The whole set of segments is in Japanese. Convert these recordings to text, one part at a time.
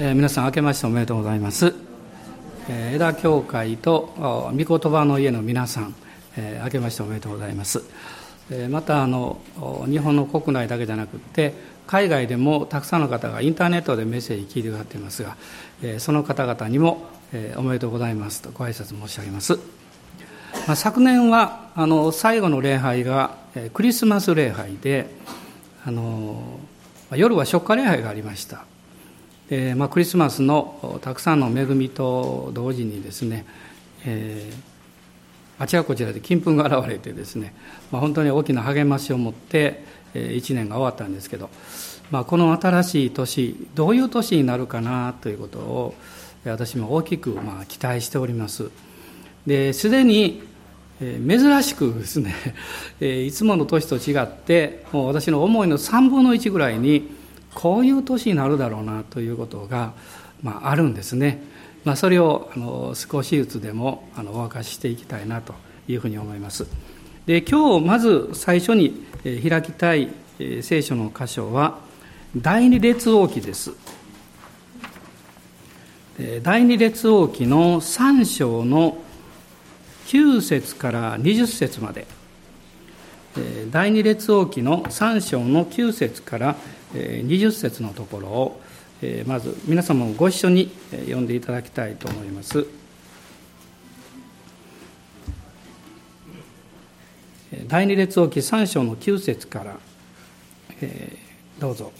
えー、皆さん明けましておめでとうございます、えー、枝教会と御言葉の家の皆さん、えー、明けましておめでとうございます、えー、またあの日本の国内だけじゃなくて海外でもたくさんの方がインターネットでメッセージ聞いてくださっていますが、えー、その方々にも、えー、おめでとうございますとご挨拶申し上げます、まあ、昨年はあの最後の礼拝が、えー、クリスマス礼拝であの夜は初夏礼拝がありました。で、まあ、クリスマスのたくさんの恵みと同時にですね、えー、あちらこちらで金粉が現れてですね、まあ、本当に大きな励ましを持って1年が終わったんですけど、まあ、この新しい年どういう年になるかなということを私も大きくまあ期待しております。ですでに珍しくですね いつもの年と違ってもう私の思いの3分の1ぐらいにこういう年になるだろうなということが、まあ、あるんですね、まあ、それをあの少しずつでもあのお明かししていきたいなというふうに思います。で今日まず最初に開きたい聖書の箇所は第二列王記です。第二列王記の3章の9節から20節まで。第二列王記の3章の9節から20節のところをまず皆様もご一緒に読んでいただきたいと思います。第二列王記3章の9節からどうぞ。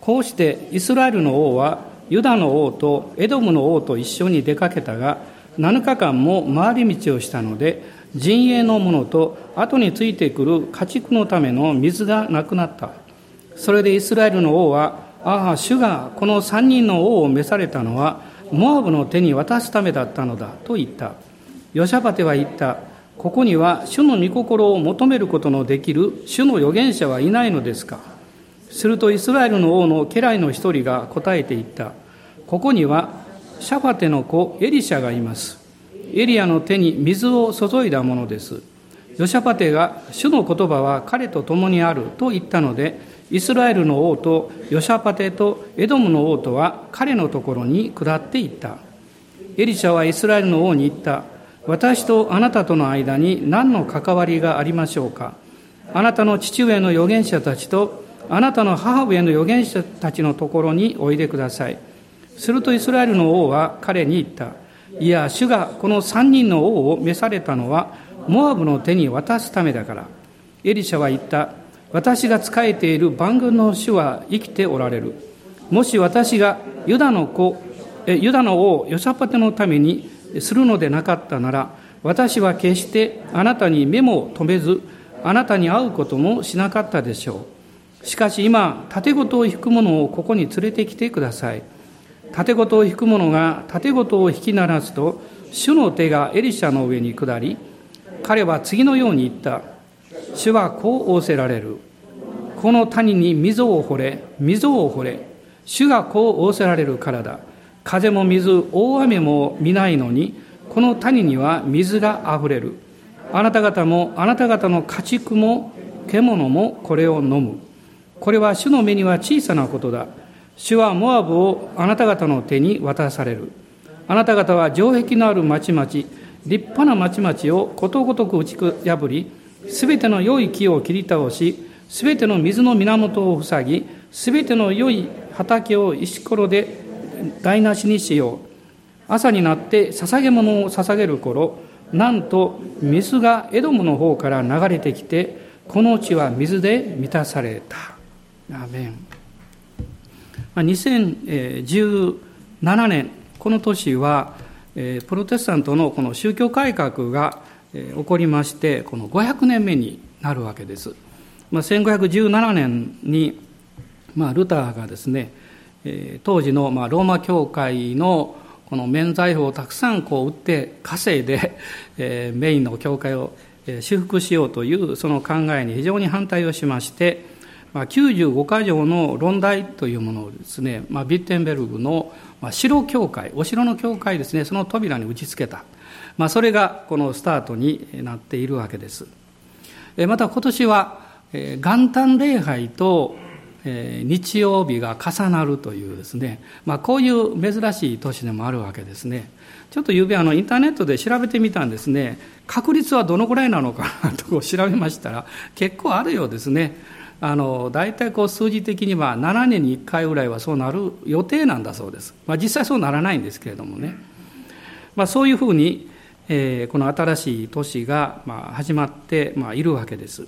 こうしてイスラエルの王はユダの王とエドムの王と一緒に出かけたが7日間も回り道をしたので陣営の者と後についてくる家畜のための水がなくなった。それでイスラエルの王は、ああ、主がこの三人の王を召されたのは、モアブの手に渡すためだったのだと言った。ヨシャパテは言った。ここには主の御心を求めることのできる主の預言者はいないのですかするとイスラエルの王の家来の一人が答えて言った。ここにはシャファテの子エリシャがいます。エリアの手に水を注いだものです。ヨシャパテが主の言葉は彼と共にあると言ったので、イスラエルの王とヨシャパテとエドムの王とは彼のところに下っていった。エリシャはイスラエルの王に言った。私とあなたとの間に何の関わりがありましょうかあなたの父上の預言者たちとあなたの母上の預言者たちのところにおいでください。するとイスラエルの王は彼に言った。いや、主がこの三人の王を召されたのは、モアブの手に渡すためだから。エリシャは言った。私が仕えている万軍の主は生きておられる。もし私がユダの子、ユダの王ヨシャパテのためにするのでなかったなら、私は決してあなたに目も留めず、あなたに会うこともしなかったでしょう。しかし今、盾事を引く者をここに連れてきてください。盾事を引く者が盾事を引き鳴らすと、主の手がエリシャの上に下り、彼は次のように言った。主はこう仰せられる。この谷に溝を掘れ、溝を掘れ。主がこう仰せられるからだ。風も水、大雨も見ないのに、この谷には水があふれる。あなた方も、あなた方の家畜も、獣もこれを飲む。これは主の目には小さなことだ。主はモアブをあなた方の手に渡される。あなた方は城壁のある町々、立派な町々をことごとく打ち破り、すべての良い木を切り倒し、すべての水の源を塞ぎ、すべての良い畑を石ころで台無しにしよう。朝になって捧げ物を捧げる頃、なんと水がエドムの方から流れてきて、この地は水で満たされた。アメン。2017年、この年は、プロテスタントのこの宗教改革が起こりまして、この500年目になるわけです。まあ、1517年に、まあ、ルターがですね、当時の、まあ、ローマ教会のこの免罪符をたくさんこう売って稼いで、えー、メインの教会を修復しようというその考えに非常に反対をしまして、まあ、95か条の論題というものをですね、まあ、ビッテンベルグの城教会お城の教会ですねその扉に打ち付けた、まあ、それがこのスタートになっているわけですまた今年は元旦礼拝と、日曜日が重なるというですね、まあ、こういう珍しい年でもあるわけですね。ちょっとゆうべあのインターネットで調べてみたんですね。確率はどのくらいなのかなと調べましたら、結構あるようですね。あの大体こう数字的には7年に1回ぐらいはそうなる予定なんだそうです。まあ、実際そうならないんですけれどもね。まあ、そういうふうに、この新しい年が始まって、いるわけです。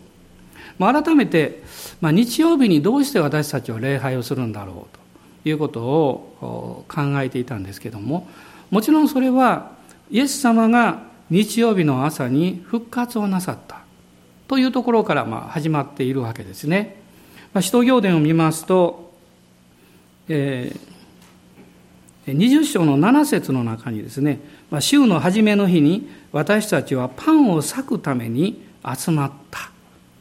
改めて、日曜日にどうして私たちは礼拝をするんだろうということを考えていたんですけどももちろんそれはイエス様が日曜日の朝に復活をなさったというところから始まっているわけですね。ま、使徒行伝を見ますと、えー、20章の7節の中にですね、ま、週の初めの日に私たちはパンを裂くために集まった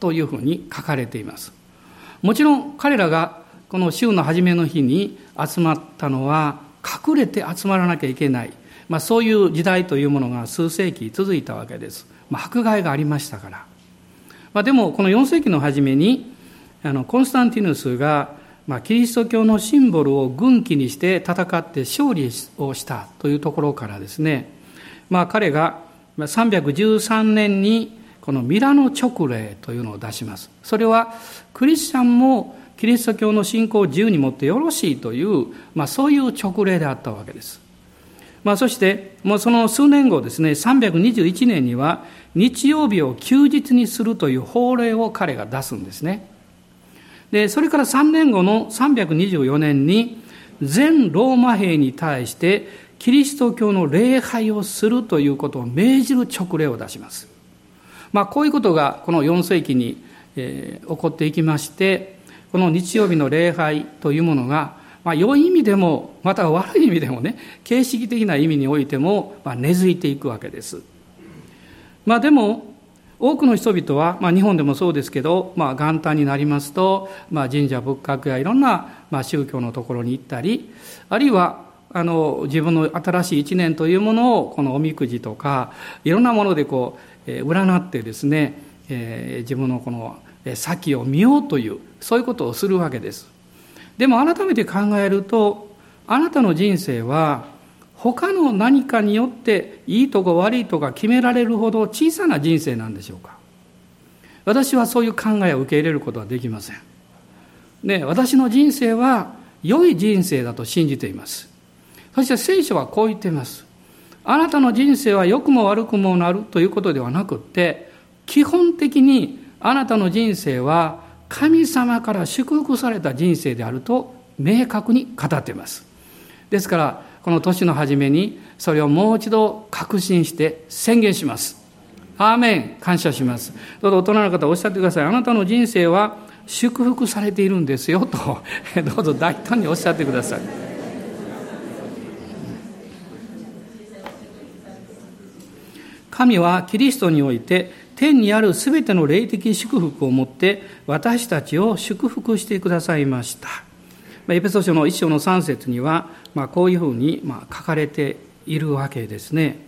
というふうに書かれています。もちろん彼らがこの週の初めの日に集まったのは隠れて集まらなきゃいけない、まあ、そういう時代というものが数世紀続いたわけです。まあ、迫害がありましたから。まあ、でもこの4世紀の初めにあのコンスタンティヌスが、まあ、キリスト教のシンボルを軍旗にして戦って勝利をしたというところからですね、まあ、彼が313年にこのミラノ直令というのを出します。それはクリスチャンもキリスト教の信仰を自由に持ってよろしいという、まあ、そういう直令であったわけです。まあ、そして、もうその数年後ですね、321年には日曜日を休日にするという法令を彼が出すんですね。で、それから3年後の324年に全ローマ兵に対してキリスト教の礼拝をするということを命じる直令を出します。まあ、こういうことがこの4世紀に、えー、起こっていきましてこの日曜日の礼拝というものが、まあ、良い意味でもまたは悪い意味でもね形式的な意味においても、まあ、根付いていくわけです。まあ、でも多くの人々は、まあ、日本でもそうですけど、まあ、元旦になりますと、まあ、神社仏閣やいろんな、まあ、宗教のところに行ったりあるいはあの自分の新しい一年というものをこのおみくじとかいろんなものでこう占ってですね、え自分のこの先を見ようというそういうことをするわけです。でも改めて考えるとあなたの人生は他の何かによっていいとこ悪いとか決められるほど小さな人生なんでしょうか？私はそういう考えを受け入れることはできません。ね、私の人生は良い人生だと信じています。そして聖書はこう言っています。あなたの人生は良くも悪くもなるということではなくって、基本的にあなたの人生は神様から祝福された人生であると明確に語っています。ですから、この年の初めにそれをもう一度確信して宣言します。アーメン感謝します。どうぞ大人の方おっしゃってください。あなたの人生は祝福されているんですよと、どうぞ大胆におっしゃってください。神はキリストにおいて天にあるすべての霊的祝福をもって私たちを祝福してくださいました。エペソ書の一章の三節には、まあ、こういうふうにまあ書かれているわけですね。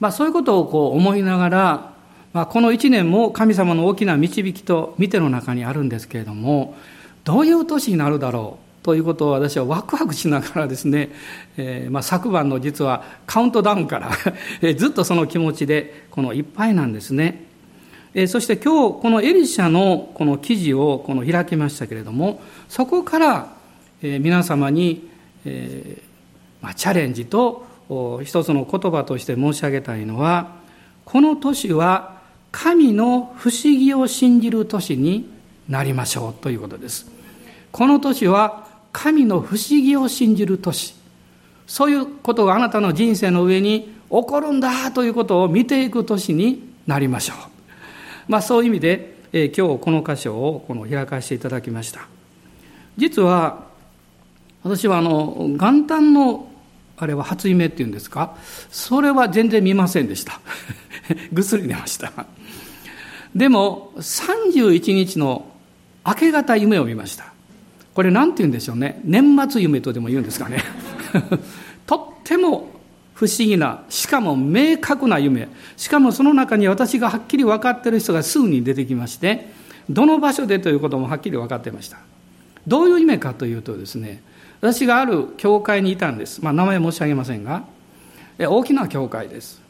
まあ、そういうことをこう思いながら、まあ、この一年も神様の大きな導きと見ての中にあるんですけれども、どういう年になるだろう。ということを私はワクワクしながらですね、えー、まあ、昨晩の実はカウントダウンから ずっとその気持ちでこのいっぱいなんですね。えー、そして今日このエリシャのこの記事をこの開きましたけれどもそこから、皆様に、えまあ、チャレンジと一つの言葉として申し上げたいのはこの年は神の不思議を信じる年になりましょうということです。この年は神の不思議を信じる年そういうことがあなたの人生の上に起こるんだということを見ていく年になりましょう。まあそういう意味で、えー、今日この箇所をこの開かせていただきました。実は私はあの元旦のあれは初夢っていうんですか？それは全然見ませんでした。ぐっすり寝ました。でも31日の明け方夢を見ました。これ何て言うんでしょうね？年末夢とでも言うんですかね？とっても不思議なしかも明確な夢しかもその中に私がはっきり分かってる人が数人出てきましてどの場所でということもはっきり分かってましたどういう意味かというとですね私がある教会にいたんです、まあ、名前申し上げませんが。大きな教会です。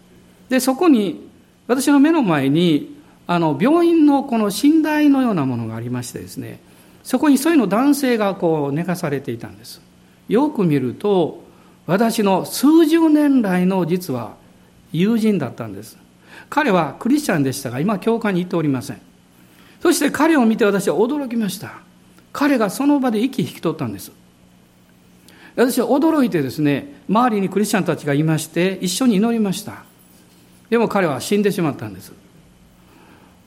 でそこに私の目の前にあの病院のこの寝台のようなものがありましてですね。そこにそういうの男性がこう寝かされていたんです。よく見ると私の数十年来の実は友人だったんです。彼はクリスチャンでしたが今教会に行っておりません。そして彼を見て私は驚きました。彼がその場で息引き取ったんです。私は驚いてですね周りにクリスチャンたちがいまして一緒に祈りました。でも彼は死んでしまったんです。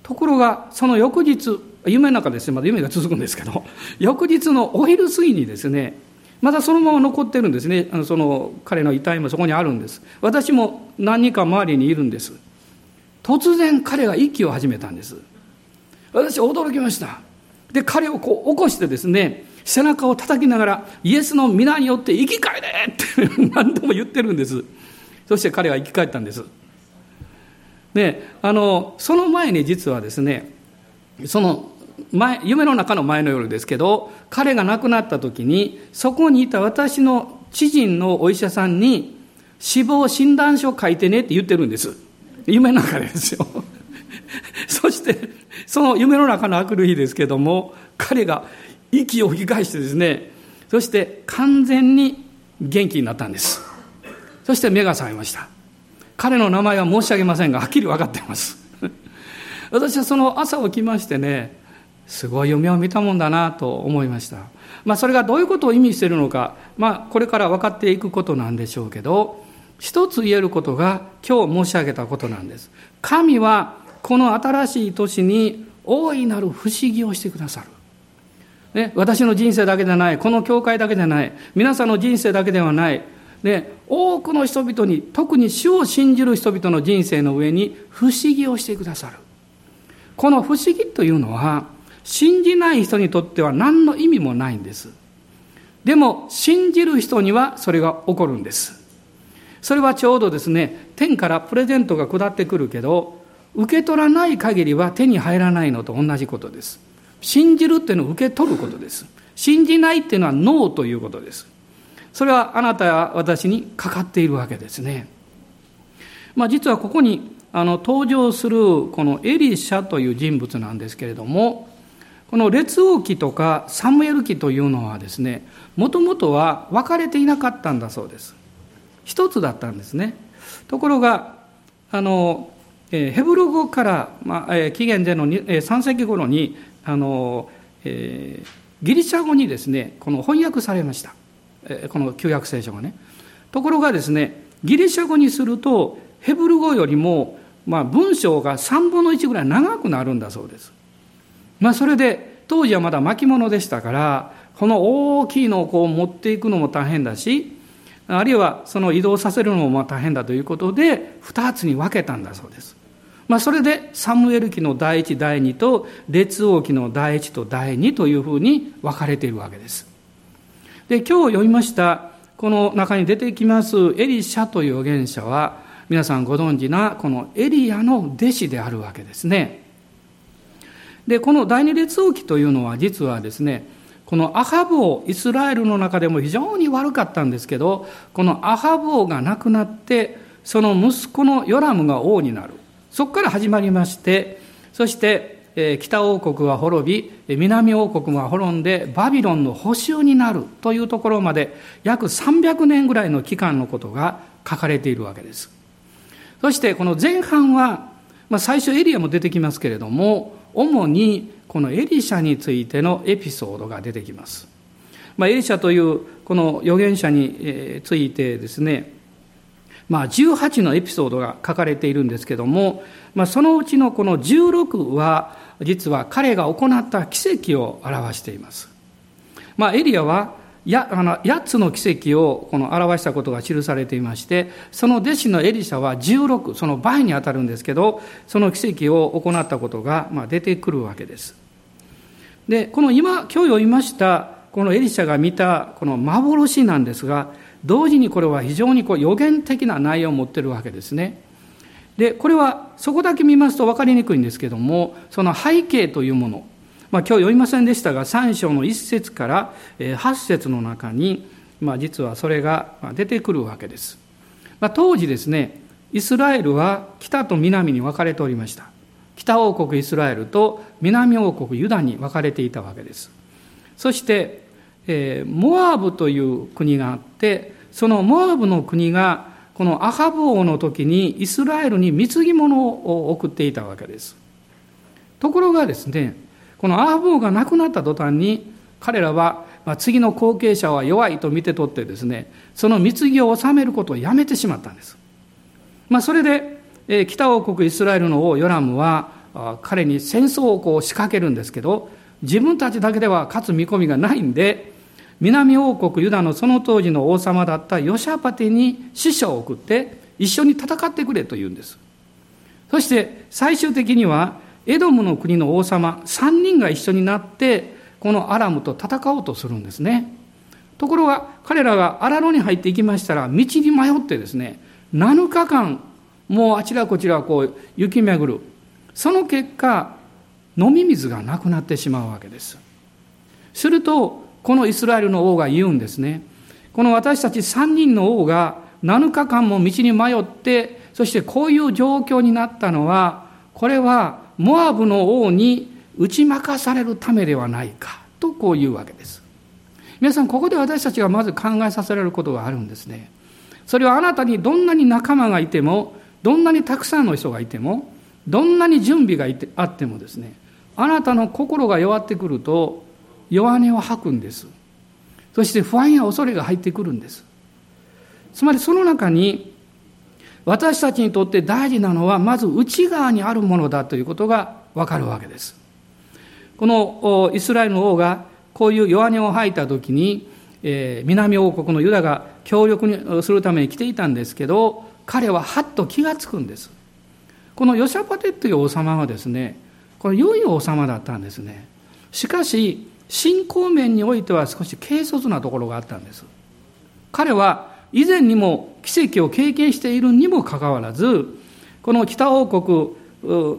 ところがその翌日夢の中ですねまだ夢が続くんですけど 翌日のお昼過ぎにですねまだそのまま残ってるんですね。あのその彼の遺体もそこにあるんです。私も何人か周りにいるんです。突然彼が息を始めたんです。私驚きました。で彼をこう起こしてですね背中を叩きながらイエスの皆によって生き返れって 何度も言ってるんです。そして彼は生き返ったんです。であのその前に実はですねその前夢の中の前の夜ですけど彼が亡くなった時にそこにいた私の知人のお医者さんに死亡診断書書いてねって言ってるんです。夢の中ですよ。そしてその夢の中のあくる日ですけども彼が息を吹き返してですねそして完全に元気になったんですそして目が覚めました彼の名前は申し上げませんがはっきり分かっています 私はその朝起きましてねすごい夢を見たもんだなと思いました。まあ、それがどういうことを意味しているのか、まあ、これから分かっていくことなんでしょうけど、一つ言えることが今日申し上げたことなんです。神はこの新しい年に大いなる不思議をしてくださる。ね、私の人生だけでない、この教会だけでない、皆さんの人生だけではない、ね、多くの人々に、特に主を信じる人々の人生の上に不思議をしてくださる。この不思議というのは、信じない人にとっては何の意味もないんです。でも、信じる人にはそれが起こるんです。それはちょうどですね、天からプレゼントが下ってくるけど、受け取らない限りは手に入らないのと同じことです。信じるっていうのは受け取ることです。信じないっていうのはノーということです。それはあなたや私にかかっているわけですね。まあ実はここにあの登場するこのエリシャという人物なんですけれども、この列王記とかサムエル記というのはですね、もともとは分かれていなかったんだそうです。一つだったんですね。ところが、あの、ヘブル語から、まあ、紀元前の3世紀頃に、あの、えー、ギリシャ語にですね、この翻訳されました。この旧約聖書がね。ところがですね、ギリシャ語にすると、ヘブル語よりも、まあ、文章が3分の1ぐらい長くなるんだそうです。まあ、それで当時はまだ巻物でしたからこの大きいのをこう持っていくのも大変だしあるいはその移動させるのも大変だということで2つに分けたんだそうです。まあ、それでサムエル記の第一第二と列王記の第一と第二というふうに分かれているわけです。で今日読みましたこの中に出てきますエリシャという預言者は皆さんご存知なこのエリアの弟子であるわけですね。で、この第二列王記というのは実はですね、このアハブ王、イスラエルの中でも非常に悪かったんですけど、このアハブ王が亡くなって、その息子のヨラムが王になる。そこから始まりまして、そして、北王国は滅び、南王国が滅んで、バビロンの補修になるというところまで、約300年ぐらいの期間のことが書かれているわけです。そしてこの前半は、まあ、最初エリアも出てきますけれども、主にこのエリシャについてのエピソードが出てきます。まあ、エリシャというこの預言者についてですね、まあ、18のエピソードが書かれているんですけども、まあ、そのうちのこの16は実は彼が行った奇跡を表しています。まあ、エリアはやあの8つの奇跡をこの表したことが記されていましてその弟子のエリシャは16その倍にあたるんですけどその奇跡を行ったことが、まあ、出てくるわけですでこの今今日読みましたこのエリシャが見たこの幻なんですが同時にこれは非常にこう予言的な内容を持っているわけですね。でこれはそこだけ見ますと分かりにくいんですけどもその背景というもの。まあ、今日読みませんでしたが3章の1節から8節の中に、まあ、実はそれが出てくるわけです、まあ、当時ですねイスラエルは北と南に分かれておりました。北王国イスラエルと南王国ユダに分かれていたわけです。そして、えー、モアブという国があってそのモアブの国がこのアハブ王の時にイスラエルに貢ぎ物を送っていたわけです。ところがですねこのアハブ王が亡くなった途端に彼らはまあ次の後継者は弱いと見て取ってですねその貢ぎを治めることをやめてしまったんです、まあ、それで北王国イスラエルの王ヨラムは彼に戦争をこう仕掛けるんですけど自分たちだけでは勝つ見込みがないんで南王国ユダのその当時の王様だったヨシャパテに使者を送って一緒に戦ってくれと言うんです。そして最終的にはエドムの国の王様3人が一緒になってこのアラムと戦おうとするんですね。ところが彼らがアラロに入っていきましたら道に迷ってですね7日間もうあちらこちらこう行き巡る。その結果飲み水がなくなってしまうわけです。するとこのイスラエルの王が言うんですね。この私たち3人の王が7日間も道に迷ってそしてこういう状況になったのはこれはモアブの王に打ち負かされるためではないかとこういうわけです。皆さんここで私たちがまず考えさせられることがあるんですね。それはあなたにどんなに仲間がいてもどんなにたくさんの人がいてもどんなに準備があってもですねあなたの心が弱ってくると弱音を吐くんですそして不安や恐れが入ってくるんですつまりその中に私たちにとって大事なのはまず内側にあるものだということがわかるわけです。このイスラエルの王がこういう弱音を吐いた時に、えー、南王国のユダが協力するために来ていたんですけど彼ははっと気がつくんです。このヨシャパテという王様はですねこれ良い王様だったんですね。しかし信仰面においては少し軽率なところがあったんです。彼は以前にも奇跡を経験しているにもかかわらずこの北王国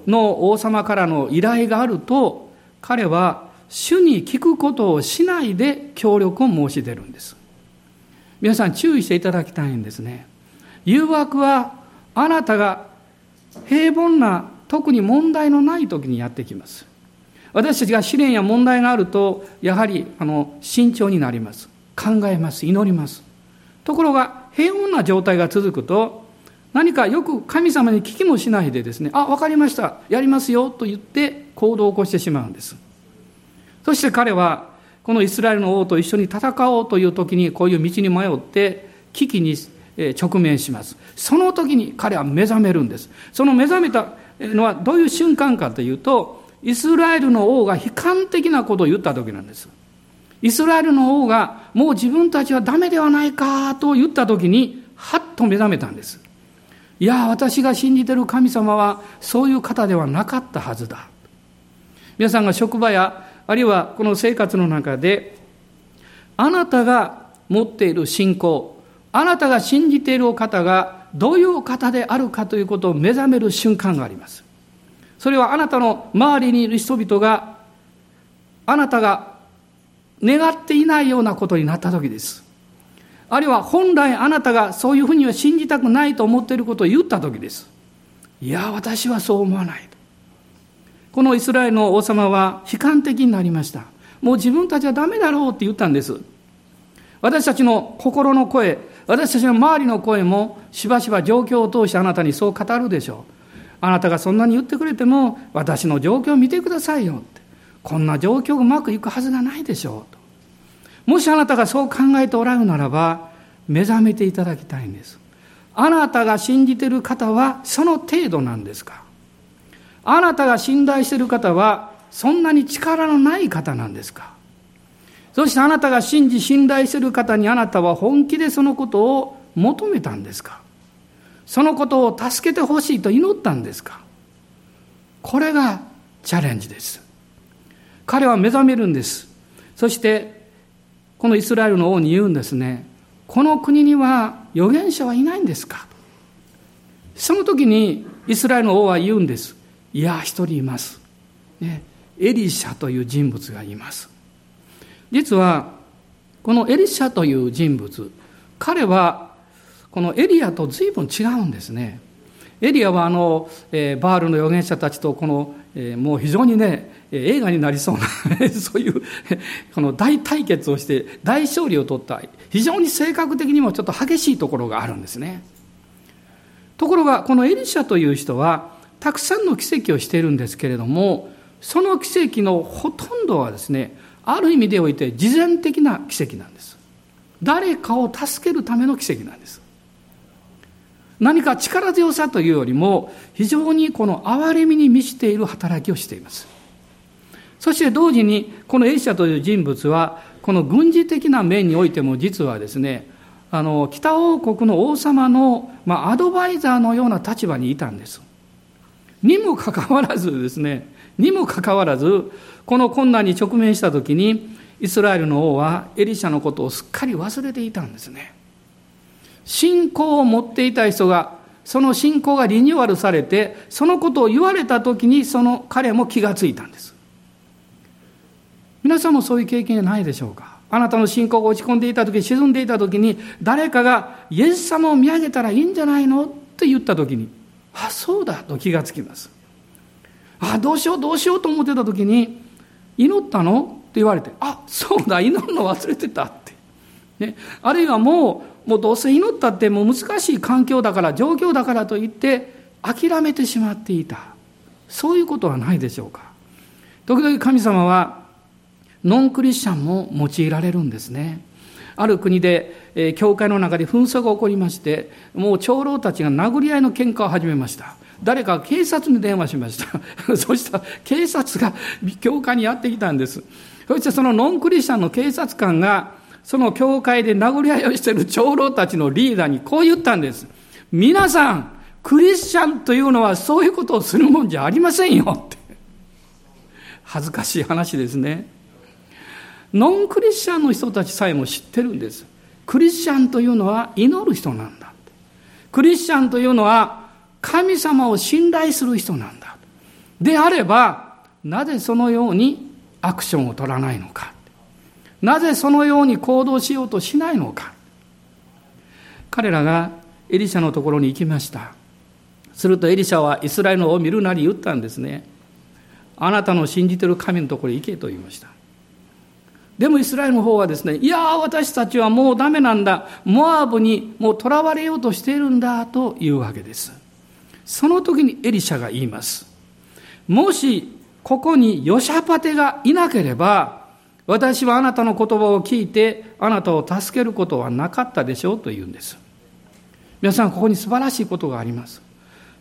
の王様からの依頼があると彼は主に聞くことをしないで協力を申し出るんです皆さん注意していただきたいんですね誘惑はあなたが平凡な特に問題のない時にやってきます。私たちが試練や問題があるとやはりあの慎重になります。考えます。祈ります。ところが平穏な状態が続くと何かよく神様に聞きもしないでですねあ分かりました。やりますよと言って行動を起こしてしまうんです。そして彼はこのイスラエルの王と一緒に戦おうという時にこういう道に迷って危機に直面します。その時に彼は目覚めるんです。その目覚めたのはどういう瞬間かというとイスラエルの王が悲観的なことを言った時なんです。イスラエルの王がもう自分たちはダメではないかと言った時にはっと目覚めたんです。いや私が信じてる神様はそういう方ではなかったはずだ。皆さんが職場やあるいはこの生活の中であなたが持っている信仰あなたが信じているお方がどういう方であるかということを目覚める瞬間がありますそれはあなたの周りにいる人々があなたが願っていないようなことになった時です。あるいは本来あなたがそういうふうには信じたくないと思っていることを言った時です。いや、私はそう思わない。このイスラエルの王様は悲観的になりました。もう自分たちはダメだろうって言ったんです。私たちの心の声、私たちの周りの声もしばしば状況を通してあなたにそう語るでしょう。あなたがそんなに言ってくれても私の状況を見てくださいよって。こんな状況がうまくいくはずがないでしょうと。もしあなたがそう考えておられるならば、目覚めていただきたいんです。あなたが信じている方はその程度なんですかあなたが信頼している方はそんなに力のない方なんですかそしてあなたが信じ信頼している方にあなたは本気でそのことを求めたんですか？そのことを助けてほしいと祈ったんですか？これがチャレンジです。彼は目覚めるんです。そして、このイスラエルの王に言うんですね。この国には預言者はいないんですか？その時にイスラエルの王は言うんです。いや、一人います。エリシャという人物がいます。実は、このエリシャという人物、彼はこのエリアと随分違うんですね。エリアはあの、えー、バールの預言者たちとこの、えー、もう非常にね、映画になりそうな そういうこの大対決をして大勝利を取った非常に性格的にもちょっと激しいところがあるんですね。ところがこのエリシャという人はたくさんの奇跡をしているんですけれどもその奇跡のほとんどはですねある意味でおいて事前的な奇跡なんです。誰かを助けるための奇跡なんです。何か力強さというよりも非常にこの憐れみに満ちている働きをしています。そして同時にこのエリシャという人物はこの軍事的な面においても実はですねあの北王国の王様の、まあ、アドバイザーのような立場にいたんです。にもかかわらずですねにもかかわらずこの困難に直面した時にイスラエルの王はエリシャのことをすっかり忘れていたんですね。信仰を持っていた人が、その信仰がリニューアルされて、そのことを言われた時に、その彼も気がついたんです。皆さんもそういう経験ないでしょうか？あなたの信仰が落ち込んでいた時、沈んでいた時に、誰かがイエス様を見上げたらいいんじゃないの？って言った時に、あ、そうだと気がつきます。あ、どうしようどうしようと思ってた時に、祈ったの？って言われて、あ、そうだ、祈るの忘れてたって。ね、あるいはもう、もうどうせ祈ったってもう難しい環境だから状況だからといって諦めてしまっていた。そういうことはないでしょうか。時々神様はノンクリスチャンも用いられるんですね。ある国で、えー、教会の中で紛争が起こりましてもう長老たちが殴り合いの喧嘩を始めました。誰か警察に電話しました そしたら警察が教会にやってきたんですそしてそのノンクリスチャンの警察官がその教会で殴り合いをしている長老たちのリーダーにこう言ったんです。皆さん、クリスチャンというのはそういうことをするもんじゃありませんよって。恥ずかしい話ですね。ノンクリスチャンの人たちさえも知ってるんです。クリスチャンというのは祈る人なんだ。クリスチャンというのは神様を信頼する人なんだ。であれば、なぜそのようにアクションを取らないのか。なぜそのように行動しようとしないのか。彼らがエリシャのところに行きました。するとエリシャはイスラエルを見るなり言ったんですね。あなたの信じてる神のところに行けと言いました。でもイスラエルの方はですね、いや私たちはもうダメなんだ。モアブにもう囚われようとしているんだというわけです。その時にエリシャが言います。もしここにヨシャパテがいなければ、私はあなたの言葉を聞いてあなたを助けることはなかったでしょうと言うんです。皆さん、ここに素晴らしいことがあります。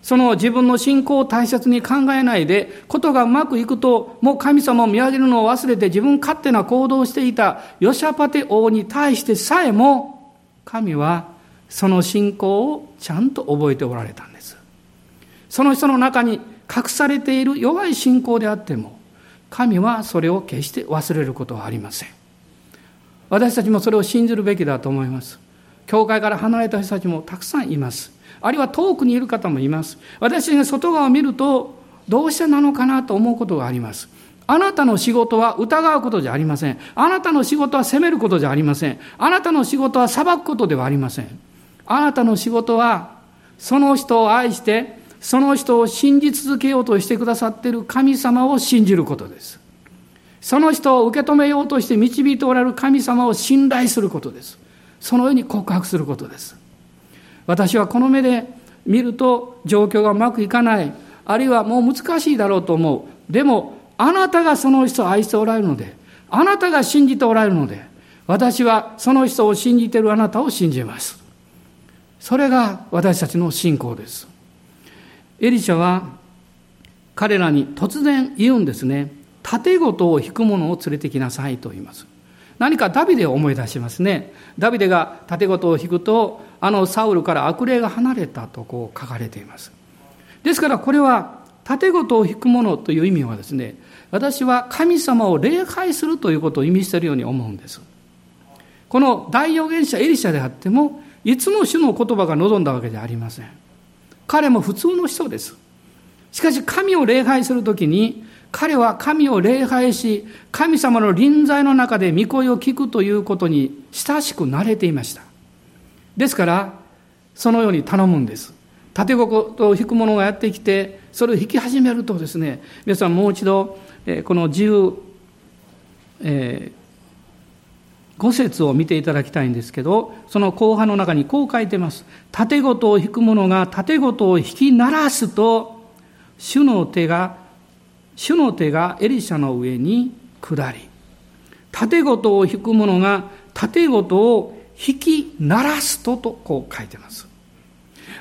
その自分の信仰を大切に考えないで、ことがうまくいくと、もう神様を見上げるのを忘れて自分勝手な行動をしていたヨシャパテ王に対してさえも、神はその信仰をちゃんと覚えておられたんです。その人の中に隠されている弱い信仰であっても、神はそれを決して忘れることはありません。私たちもそれを信じるべきだと思います。教会から離れた人たちもたくさんいます。あるいは遠くにいる方もいます。私が外側を見ると、どうしてなのかなと思うことがあります。あなたの仕事は疑うことじゃありません。あなたの仕事は責めることじゃありません。あなたの仕事は裁くことではありません。あなたの仕事は、その人を愛して、その人を信じ続けようとしてくださっている神様を信じることです。その人を受け止めようとして導いておられる神様を信頼することです。そのように告白することです。私はこの目で見ると状況がうまくいかない、あるいはもう難しいだろうと思う。でも、あなたがその人を愛しておられるので、あなたが信じておられるので、私はその人を信じているあなたを信じます。それが私たちの信仰です。エリシャは彼らに突然言うんですね。盾ごとを引く者を連れてきなさいと言います。何かダビデを思い出しますね。ダビデが盾ごとを引くと、あのサウルから悪霊が離れたとこう書かれています。ですからこれは盾ごとを引く者という意味はですね、私は神様を礼拝するということを意味しているように思うんです。この大預言者エリシャであっても、いつも主の言葉が望んだわけではありません。彼も普通の人です。しかし神を礼拝するときに、彼は神を礼拝し、神様の臨在の中で御声を聞くということに親しく慣れていました。ですから、そのように頼むんです。縦ごとを引く者がやってきて、それを引き始めるとですね、皆さんもう一度、この10、えー、5節を見ていただきたいんですけど、その後半の中にこう書いてます。縦ごとを引く者が縦ごとを引き鳴らすと、主の手が主の手がエリシャの上に下り、盾ごとを引く者が盾ごとを引き鳴らすととこう書いてます。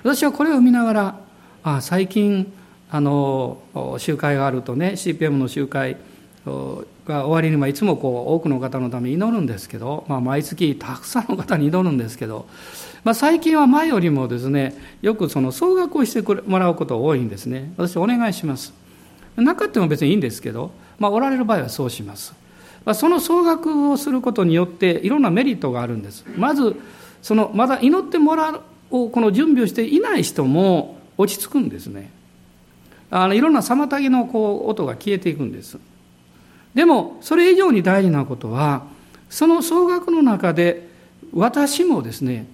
私はこれを見ながら、あ最近、あの、集会があるとね、CPM の集会が終わりにはいつもこう多くの方のために祈るんですけど、まあ、毎月たくさんの方に祈るんですけど、まあ、最近は前よりもですね、よくその総額をしてもらうことが多いんですね。私お願いします。なかったも別にいいんですけど、まあ、おられる場合はそうします。まあ、その総額をすることによっていろんなメリットがあるんです。まず、そのまだ祈ってもらうこの準備をしていない人も落ち着くんですね。あのいろんな妨げのこう音が消えていくんです。でも、それ以上に大事なことは、その総額の中で私もですね、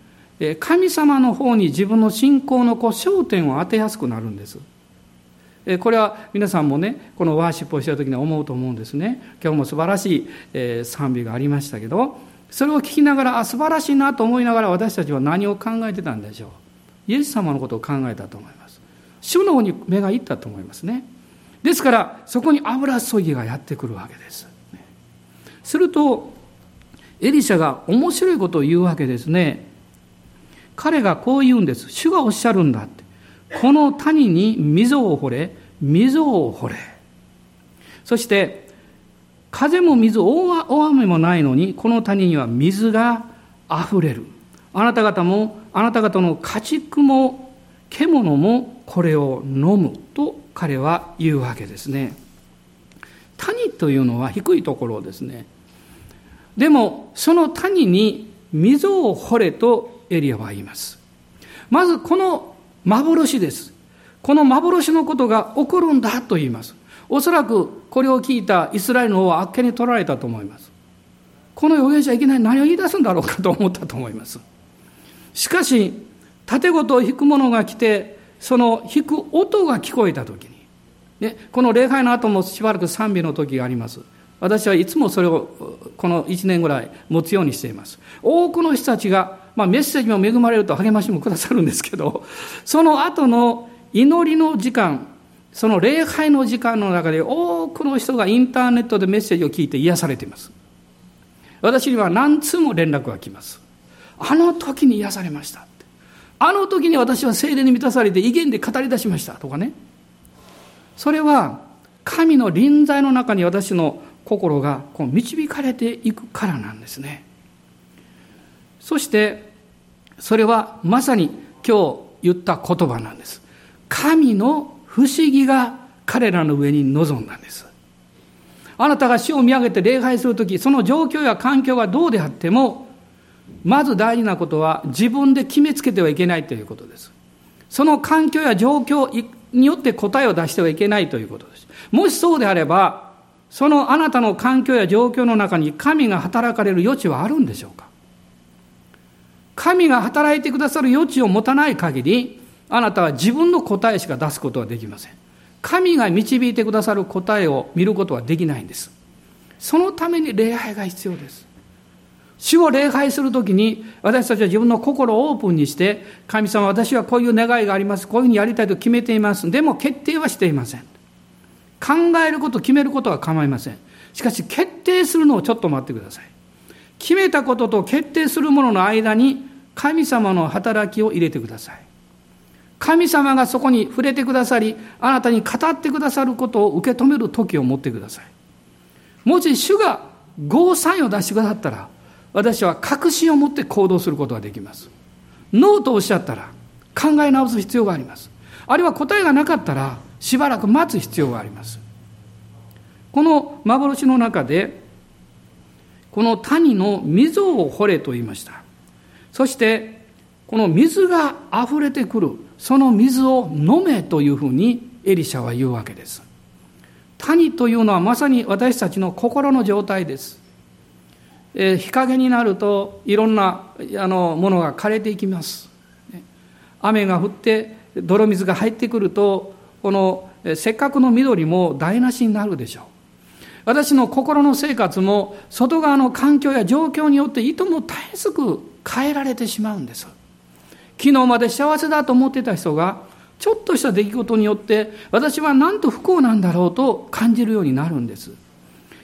神様の方に自分の信仰のこう焦点を当てやすくなるんです。これは皆さんもね、このワーシップをした時には思うと思うんですね。今日も素晴らしい賛美がありましたけど、それを聞きながら、あ、素晴らしいなと思いながら私たちは何を考えてたんでしょう。イエス様のことを考えたと思います。主の方に目がいったと思いますね。ですから、そこに油注ぎがやってくるわけです。すると、エリシャが面白いことを言うわけですね。彼がこう言うんです。主がおっしゃるんだって。この谷に溝を掘れ、溝を掘れ。そして、風も水、大雨もないのに、この谷には水が溢れる。あなた方も、あなた方の家畜も、獣もこれを飲むと彼は言うわけですね。谷というのは低いところですね。でも、その谷に溝を掘れとエリアは言います。まずこの幻です。この幻のことが起こるんだと言います。おそらくこれを聞いたイスラエルの王はあっけに取られたと思います。この預言者いきなり何を言い出すんだろうかと思ったと思います。しかし、盾ごとを弾く者が来て、その弾く音が聞こえたときに、ね、この礼拝の後もしばらく賛美の時があります。私はいつもそれをこの1年ぐらい持つようにしています。多くの人たちがまあ、メッセージも恵まれると励ましもくださるんですけど、その後の祈りの時間、その礼拝の時間の中で多くの人がインターネットでメッセージを聞いて癒されています。私には何通も連絡が来ます。あの時に癒されました。あの時に私は聖霊に満たされて威厳で語り出しましたとかね。それは神の臨在の中に私の心がこう導かれていくからなんですね。そしてそれはまさに今日言った言葉なんです。神の不思議が彼らの上に臨んだんです。あなたが死を見上げて礼拝するとき、その状況や環境がどうであっても、まず大事なことは自分で決めつけてはいけないということです。その環境や状況によって答えを出してはいけないということです。もしそうであれば、そのあなたの環境や状況の中に神が働かれる余地はあるんでしょうか神が働いてくださる余地を持たない限り、あなたは自分の答えしか出すことはできません。神が導いてくださる答えを見ることはできないんです。そのために礼拝が必要です。主を礼拝するときに、私たちは自分の心をオープンにして、神様、私はこういう願いがあります。こういうふうにやりたいと決めています。でも決定はしていません。考えること、決めることは構いません。しかし、決定するのをちょっと待ってください。決めたことと決定するものの間に神様の働きを入れてください。神様がそこに触れてくださり、あなたに語ってくださることを受け止める時を持ってください。もし主がゴーサインを出してくださったら、私は確信を持って行動することができます。ノーとおっしゃったら考え直す必要があります。あるいは答えがなかったらしばらく待つ必要があります。この幻の中でこの谷の溝を掘れと言いました。そして、この水が溢れてくる、その水を飲めというふうにエリシャは言うわけです。谷というのはまさに私たちの心の状態です。え、日陰になるといろんなあのものが枯れていきます。雨が降って泥水が入ってくるとこのせっかくの緑も台無しになるでしょう。私の心の生活も外側の環境や状況によっていとも絶えずく変えられてしまうんです。昨日まで幸せだと思ってた人がちょっとした出来事によって私はなんと不幸なんだろうと感じるようになるんです。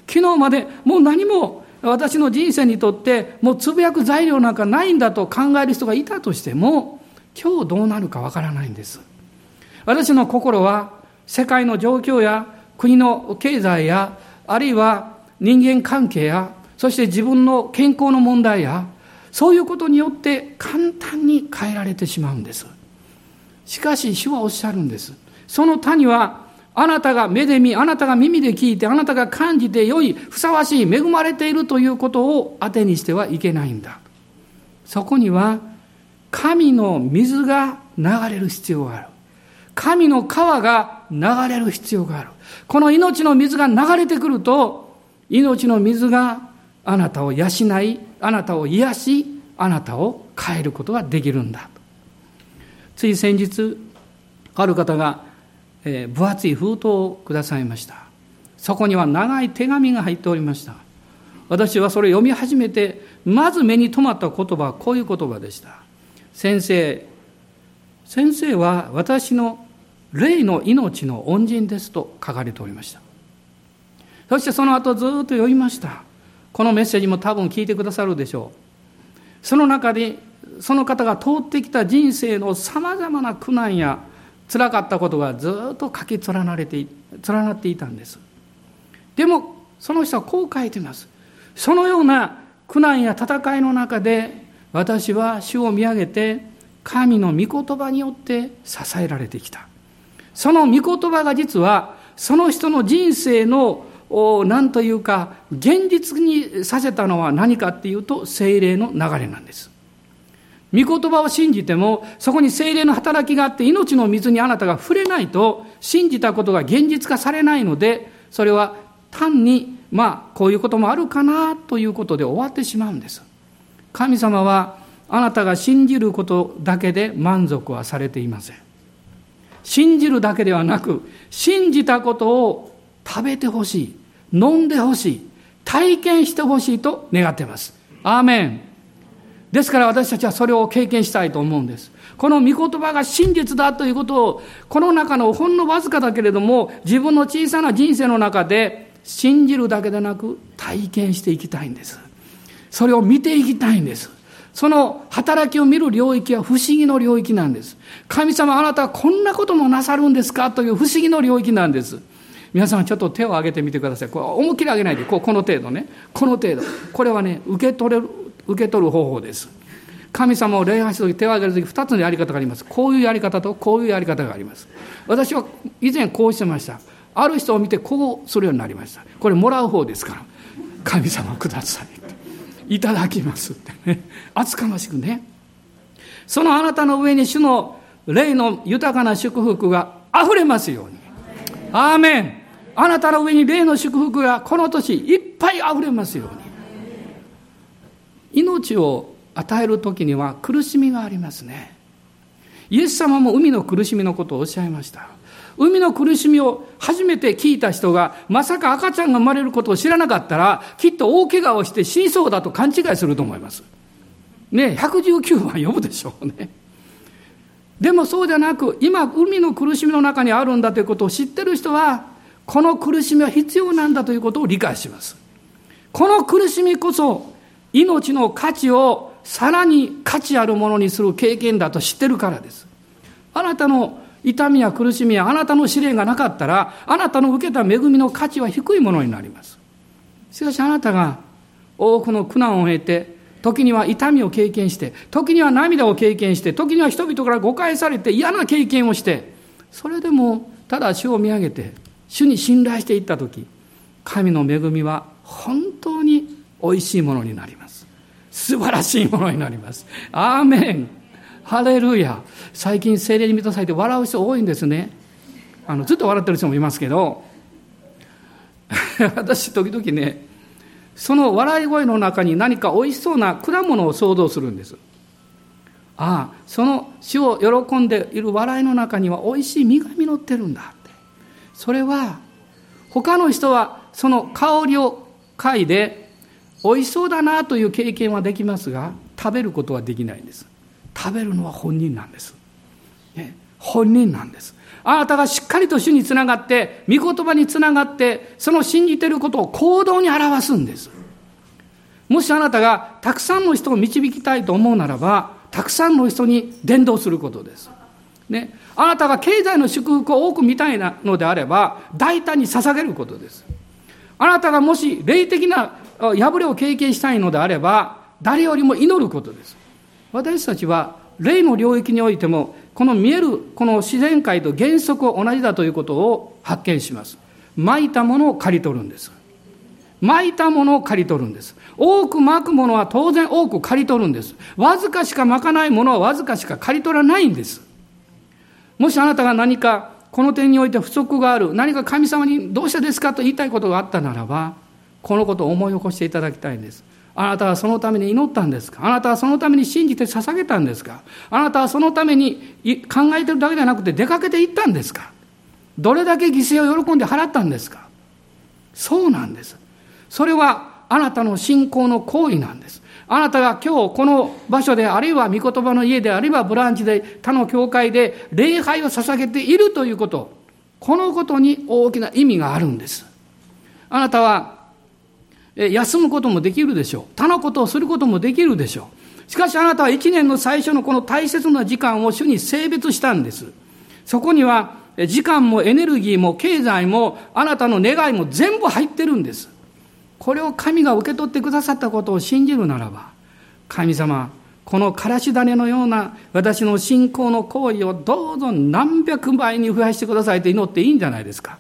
昨日までもう何も私の人生にとってもうつぶやく材料なんかないんだと考える人がいたとしても今日どうなるかわからないんです。私の心は世界の状況や国の経済やあるいは人間関係やそして自分の健康の問題やそういうことによって簡単に変えられてしまうんです。しかし主はおっしゃるんです。その他にはあなたが目で見、あなたが耳で聞いて、あなたが感じて良い、ふさわしい、恵まれているということを当てにしてはいけないんだ。そこには神の水が流れる必要がある。神の川が流れる必要がある。この命の水が流れてくると、命の水があなたを養い、あなたを癒し、あなたを変えることができるんだ。つい先日、ある方が、えー、分厚い封筒をくださいました。そこには長い手紙が入っておりました。私はそれを読み始めて、まず目に留まった言葉はこういう言葉でした。先生、先生は私の霊の命の恩人ですと書かれておりました。そしてその後ずっと読みました。このメッセージも多分聞いてくださるでしょう。その中で、その方が通ってきた人生のさまざまな苦難や辛かったことがずっと書き連なれて、連なっていたんです。でも、その人はこう書いています。そのような苦難や戦いの中で、私は主を見上げて、神の御言葉によって支えられてきた。その御言葉が実は、その人の人生の、何というか、現実にさせたのは何かっていうと、精霊の流れなんです。御言葉を信じても、そこに精霊の働きがあって、命の水にあなたが触れないと、信じたことが現実化されないので、それは単に、まあ、こういうこともあるかなということで終わってしまうんです。神様は、あなたが信じることだけで満足はされていません。信じるだけではなく、信じたことを食べてほしい、飲んでほしい、体験してほしいと願っています。アーメン。ですから私たちはそれを経験したいと思うんです。この御言葉が真実だということを、この中のほんのわずかだけれども、自分の小さな人生の中で信じるだけでなく体験していきたいんです。それを見ていきたいんです。その働きを見る領域は不思議の領域なんです。神様あなたはこんなこともなさるんですか？という不思議の領域なんです。皆さんちょっと手を挙げてみてください。これ思いっきり上げないで、こうこの程度ね。この程度。これはね、受け取れる、受け取る方法です。神様を礼拝するとき、手を挙げるとき、二つのやり方があります。こういうやり方とこういうやり方があります。私は以前こうしてました。ある人を見てこうするようになりました。これもらう方ですから。神様ください。いただきますってね。厚かましくね。そのあなたの上に主の霊の豊かな祝福が溢れますように。アーメン。あなたの上に霊の祝福がこの年いっぱい溢れますように。命を与える時には苦しみがありますね。イエス様も海の苦しみのことをおっしゃいました。海の苦しみを初めて聞いた人が、まさか赤ちゃんが生まれることを知らなかったら、きっと大怪我をして死にそうだと勘違いすると思います。ね119番呼ぶでしょうね。でもそうじゃなく、今、海の苦しみの中にあるんだということを知ってる人は、この苦しみは必要なんだということを理解します。この苦しみこそ、命の価値をさらに価値あるものにする経験だと知ってるからです。あなたの痛みや苦しみやあなたの試練がなかったら、あなたの受けた恵みの価値は低いものになります。しかしあなたが多くの苦難を経て、時には痛みを経験して、時には涙を経験して、時には人々から誤解されて嫌な経験をして、それでもただ主を見上げて、主に信頼していった時、神の恵みは本当に美味しいものになります。素晴らしいものになります。アーメン。ハレルヤ。最近精霊に満たされて笑う人多いんですね。あの、ずっと笑ってる人もいますけど、私時々ねその笑い声の中に何か美味しそうな果物を想像するんですああその死を喜んでいる笑いの中には美味しい実が実ってるんだってそれは他の人はその香りを嗅いで美味しそうだなという経験はできますが食べることはできないんです。食べるのは本人なんです、ね、本人なんです。あなたがしっかりと主につながって御言葉につながってその信じていることを行動に表すんです。もしあなたがたくさんの人を導きたいと思うならばたくさんの人に伝道することです。ね、あなたが経済の祝福を多く見たいのであれば大胆に捧げることです。あなたがもし霊的な破れを経験したいのであれば誰よりも祈ることです。私たちは霊の領域においてもこの見えるこの自然界と原則を同じだということを発見します。まいたものを刈り取るんです。まいたものを刈り取るんです。多くまくものは当然多く刈り取るんです。わずかしかまかないものはわずかしか刈り取らないんです。もしあなたが何かこの点において不足がある何か神様にどうしてですかと言いたいことがあったならばこのことを思い起こしていただきたいんですあなたはそのために祈ったんですか？あなたはそのために信じて捧げたんですか？あなたはそのために考えてるだけじゃなくて出かけていったんですか？どれだけ犠牲を喜んで払ったんですか？そうなんです。それはあなたの信仰の行為なんです。あなたが今日この場所で、あるいは御言葉の家で、あるいはブランチで、他の教会で礼拝を捧げているということ、このことに大きな意味があるんです。あなたは休むこともできるでしょう。他のことをすることもできるでしょう。しかしあなたは一年の最初のこの大切な時間を主に性別したんです。そこには時間もエネルギーも経済もあなたの願いも全部入ってるんです。これを神が受け取ってくださったことを信じるならば、神様、このからし種のような私の信仰の行為をどうぞ何百倍に増やしてくださいと祈っていいんじゃないですか。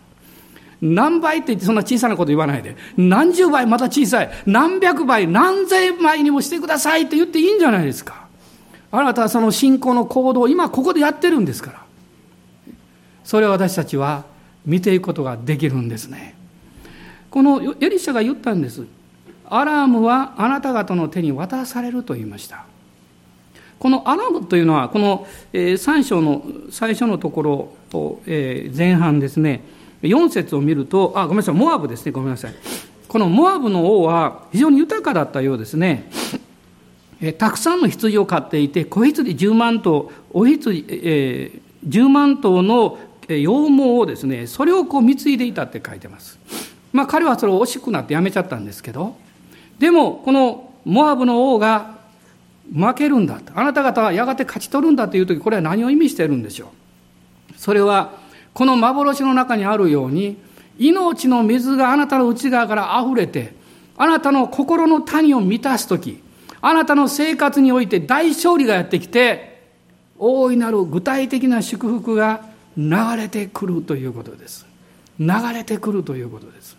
何倍って言ってそんな小さなこと言わないで。何十倍また小さい。何百倍、何千倍にもしてくださいって言っていいんじゃないですか。あなたはその信仰の行動を今ここでやってるんですから。それを私たちは見ていくことができるんですね。このエリシャが言ったんです。アラームはあなた方の手に渡されると言いました。このアラームというのは、この3章の最初のところを前半ですね、4節を見ると、あ、ごめんなさい、モアブですね、ごめんなさい。このモアブの王は非常に豊かだったようですね。えたくさんの羊を飼っていて、子羊10万頭、お羊、えー、10万頭の羊毛をですね、それをこう貢いでいたって書いてます。まあ彼はそれを惜しくなってやめちゃったんですけど、でもこのモアブの王が負けるんだあなた方はやがて勝ち取るんだという時、これは何を意味しているんでしょう。それはこの幻の中にあるように、命の水があなたの内側から溢れて、あなたの心の谷を満たすとき、あなたの生活において大勝利がやってきて、大いなる具体的な祝福が流れてくるということです。流れてくるということです。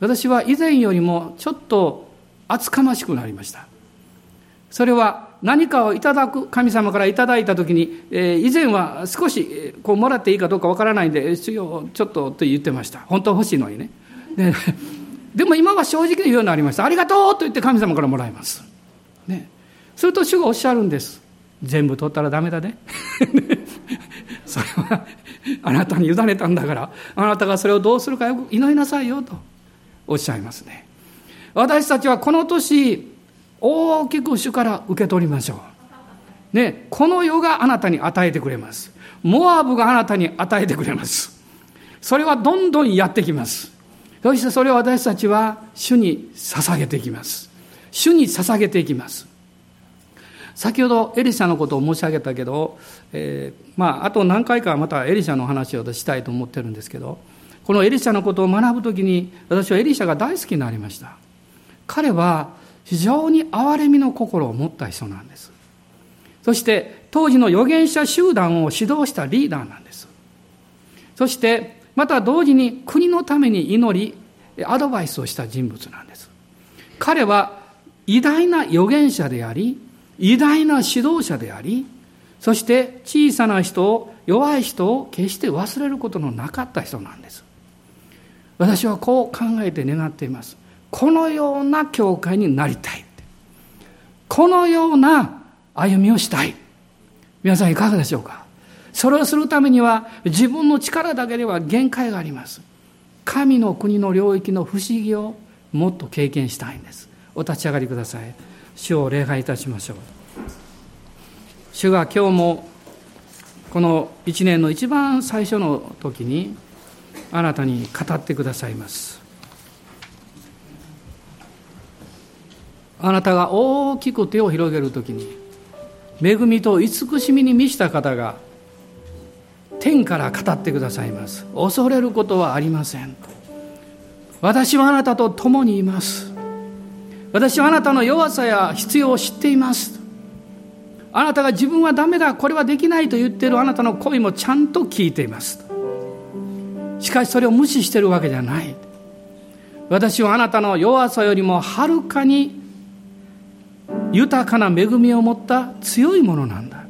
私は以前よりもちょっと厚かましくなりました。それは何かをいただく、神様からいただいたときに、えー、以前は少しこうもらっていいかどうかわからないんで、主よ、ちょっとと言ってました。本当欲しいのにね。ででも今は正直に言うようになりました。ありがとうと言って神様からもらいます。ね。すると主がおっしゃるんです。全部取ったらダメだね。それはあなたに委ねたんだから、あなたがそれをどうするかよく祈りなさいよとおっしゃいますね。私たちはこの年、大きく主から受け取りましょう。ね、この世があなたに与えてくれます。モアブがあなたに与えてくれます。それはどんどんやってきます。そしてそれを私たちは主に捧げていきます。主に捧げていきます。先ほどエリシャのことを申し上げたけど、えー、まあ、あと何回かまたエリシャの話をしたいと思ってるんですけど、このエリシャのことを学ぶときに、私はエリシャが大好きになりました。彼は非常に憐れみの心を持った人なんです。そして当時の預言者集団を指導したリーダーなんです。そしてまた同時に国のために祈り、アドバイスをした人物なんです。彼は偉大な預言者であり、偉大な指導者であり、そして小さな人を、弱い人を決して忘れることのなかった人なんです。私はこう考えて願っていますこのような教会になりたい。このような歩みをしたい。皆さんいかがでしょうか？それをするためには自分の力だけでは限界があります。神の国の領域の不思議をもっと経験したいんです。お立ち上がりください。主を礼拝いたしましょう。主が今日もこの一年の一番最初の時にあなたに語ってくださいます。あなたが大きく手を広げる時に恵みと慈しみに満ちた方が天から語ってくださいます。恐れることはありません。私はあなたと共にいます。私はあなたの弱さや必要を知っています。あなたが自分はダメだこれはできないと言っているあなたの声もちゃんと聞いています。しかしそれを無視しているわけじゃない。私はあなたの弱さよりもはるかに豊かな恵みを持った強いものなんだ。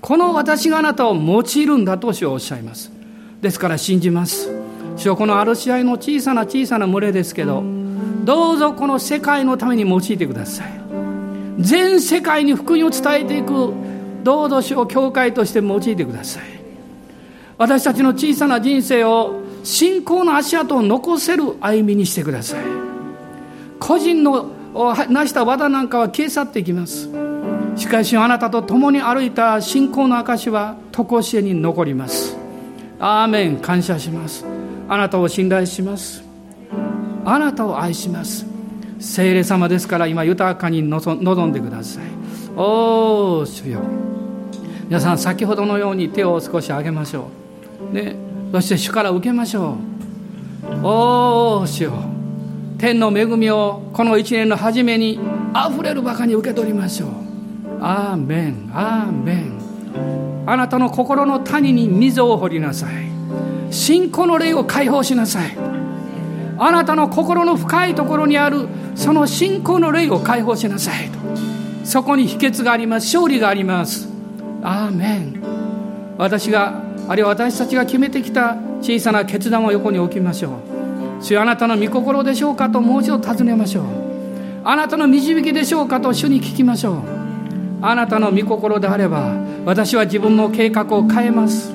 この私があなたを用いるんだと主はおっしゃいます。ですから信じます。主はこのある試合の小さな小さな群れですけどどうぞこの世界のために用いてください。全世界に福音を伝えていくどうぞ主を教会として用いてください。私たちの小さな人生を信仰の足跡を残せる歩みにしてください。個人の成した技なんかは消え去っていきます。しかしあなたと共に歩いた信仰の証は常しえに残ります。アーメン。感謝します。あなたを信頼します。あなたを愛します。聖霊様ですから今豊かに望んでください。おお主よ。皆さん先ほどのように手を少し上げましょう。ねそして主から受けましょう。おお主よ。天の恵みをこの一年の初めにあふれるばかに受け取りましょう。アーメンアーメン。あなたの心の谷に溝を掘りなさい。信仰の霊を解放しなさい。あなたの心の深いところにあるその信仰の霊を解放しなさい。とそこに秘訣があります。勝利があります。アーメン。私があるいは私たちが決めてきた小さな決断を横に置きましょう。主あなたの御心でしょうかともう一度尋ねましょう。あなたの導きでしょうかと主に聞きましょう。あなたの御心であれば私は自分の計画を変えます。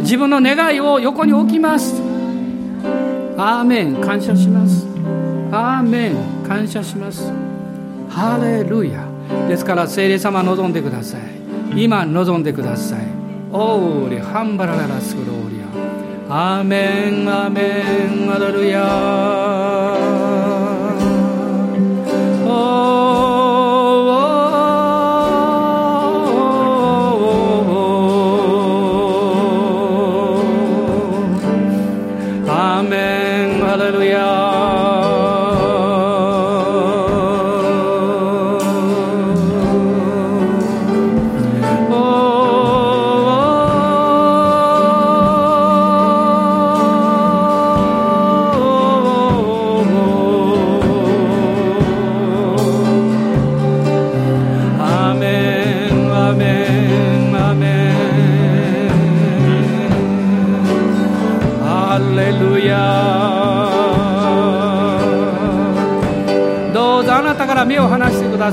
自分の願いを横に置きます。アーメン感謝します。アーメン感謝します。ハレルヤ。ですから聖霊様望んでください。今望んでください。オーリハンバラララスクローリアーメンアメンアレルヤ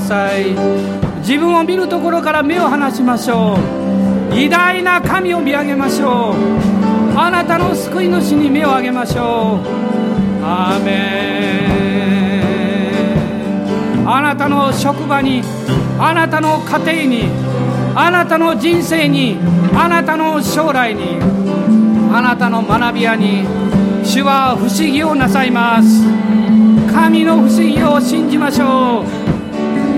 ださい。自分を見るところから目を離しましょう。偉大な神を見上げましょう。あなたの救い主に目を上げましょう。アーメン。あなたの職場にあなたの家庭にあなたの人生にあなたの将来にあなたの学び屋に主は不思議をなさいます。神の不思議を信じましょう。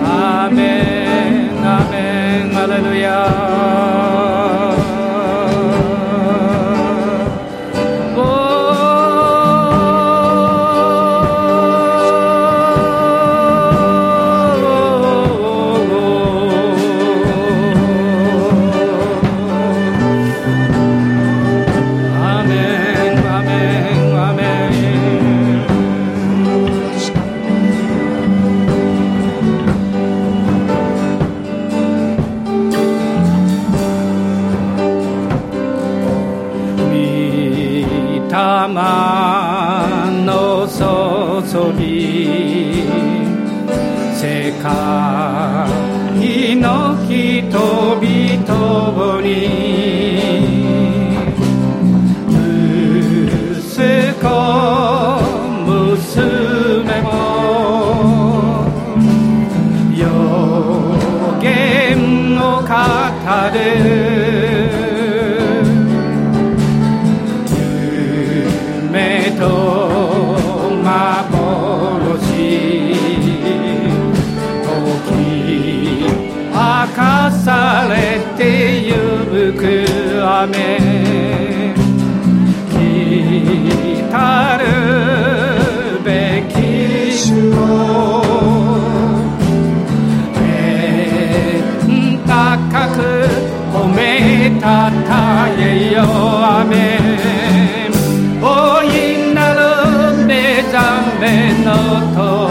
アーメンアーメンため来るべき主を高く褒めたたえよ雨。大いなる目覚めのと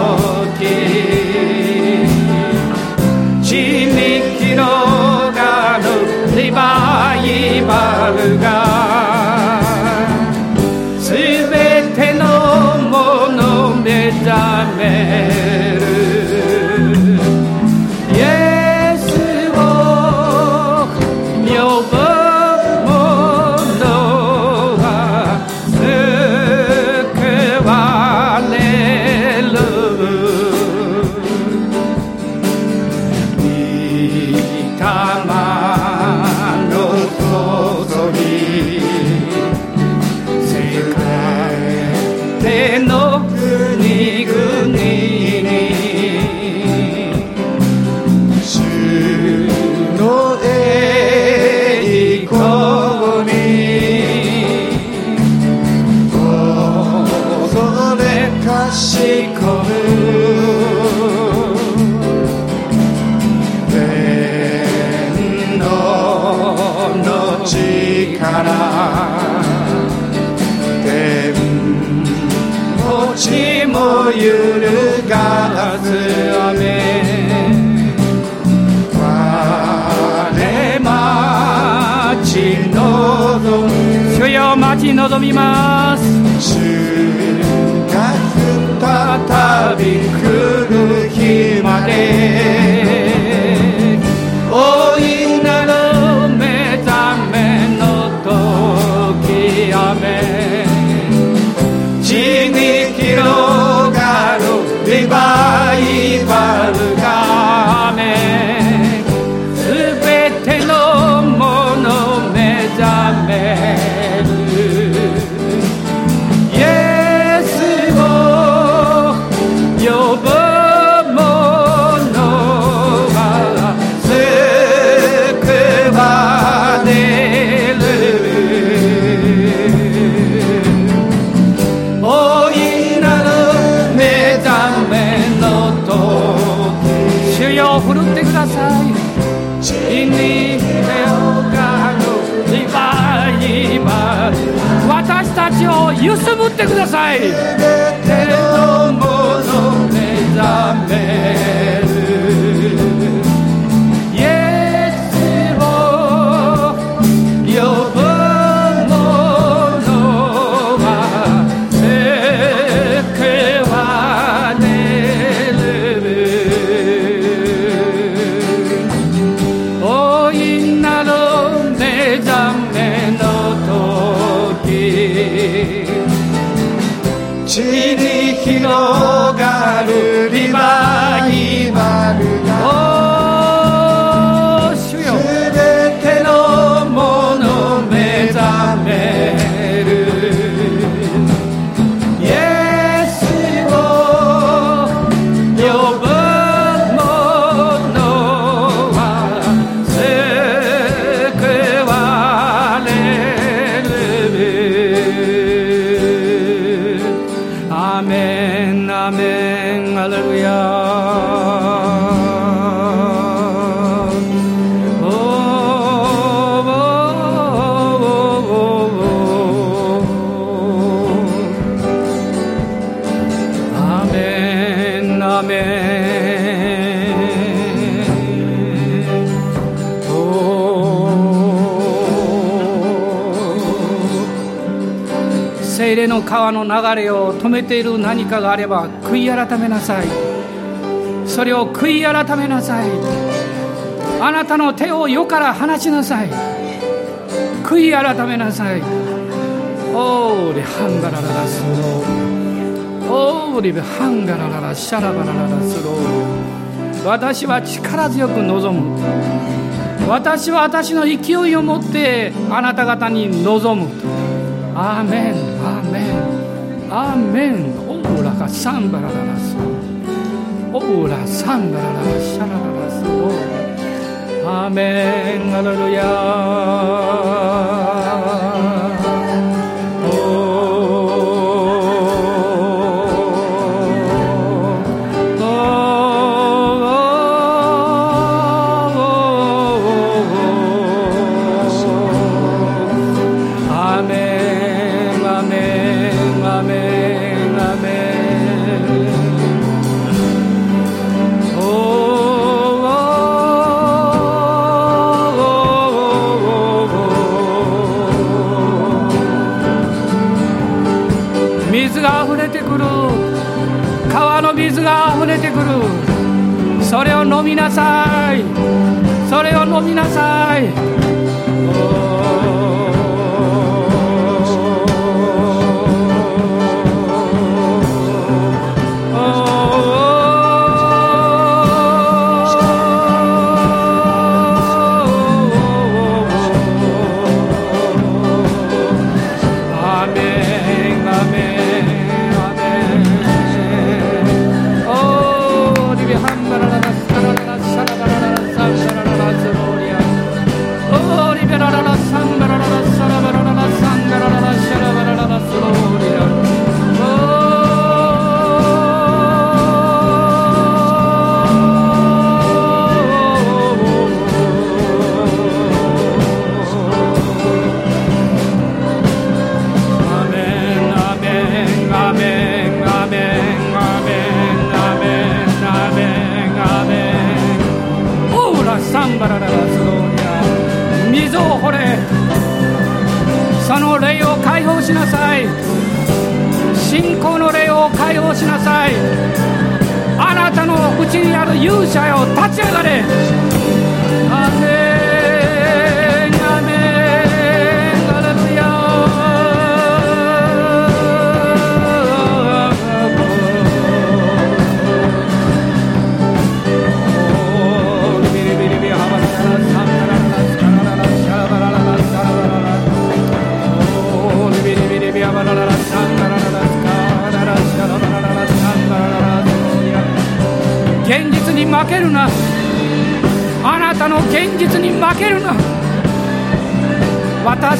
日を待ち望みます。主が再び来る日まで。守ってください。川の流れを止めている何かがあれば悔い改めなさい。それを悔い改めなさい。あなたの手を世から離しなさい。悔い改めなさい。オーリハンガラララスロー。オーリハンガラララシャラバラララスロー。私は力強く望む。私は私の勢いを持ってあなた方に望む。アーメン。アーメンオーラがサンバラララスオーラサンバラララシャラララスアーメンアレルヤー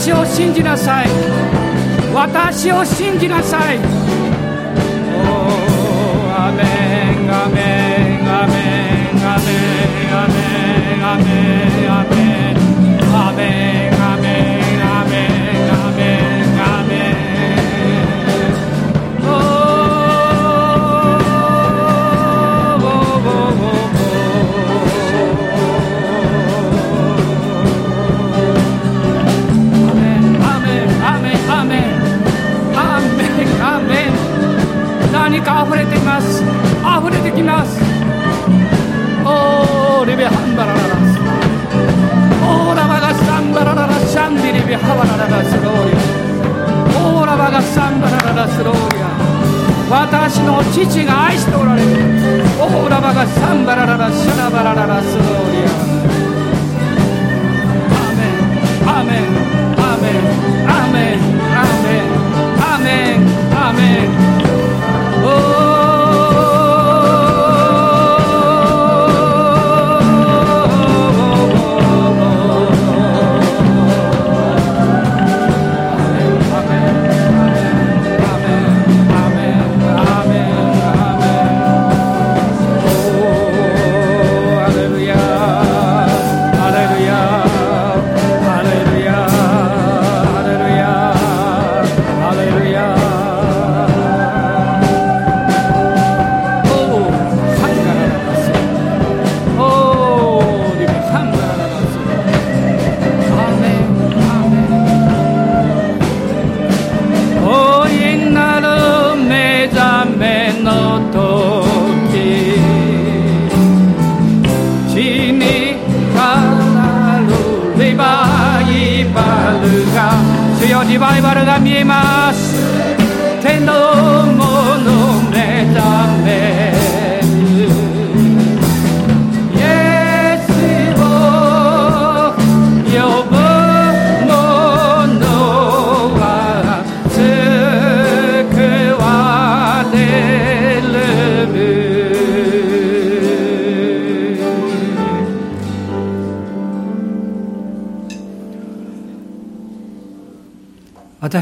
私を信じなさい。私を信じなさい。おーアメンアメンアメンアメンアメンアメンアメンアメン何か溢れています。溢れてきます。おーレベハンバラララス。オーラバガサンバラララシャンディリベハバラララスローヤ。オーラバガサンバラララスローヤ。私の父が愛しておられる。オーラバガサンバラララシャラバラララスローヤ。アメンアメン。アメン。アメン。アメン。アメン。アメン。Oh.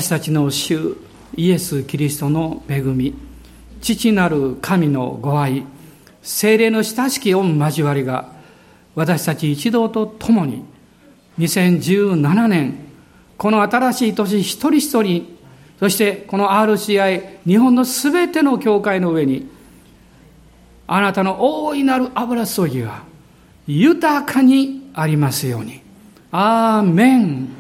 私たちの主イエス・キリストの恵み父なる神のご愛精霊の親しき御交わりが私たち一同と共に2017年この新しい年一人一人そしてこの RCI 日本のすべての教会の上にあなたの大いなる油注ぎが豊かにありますように。アーメン。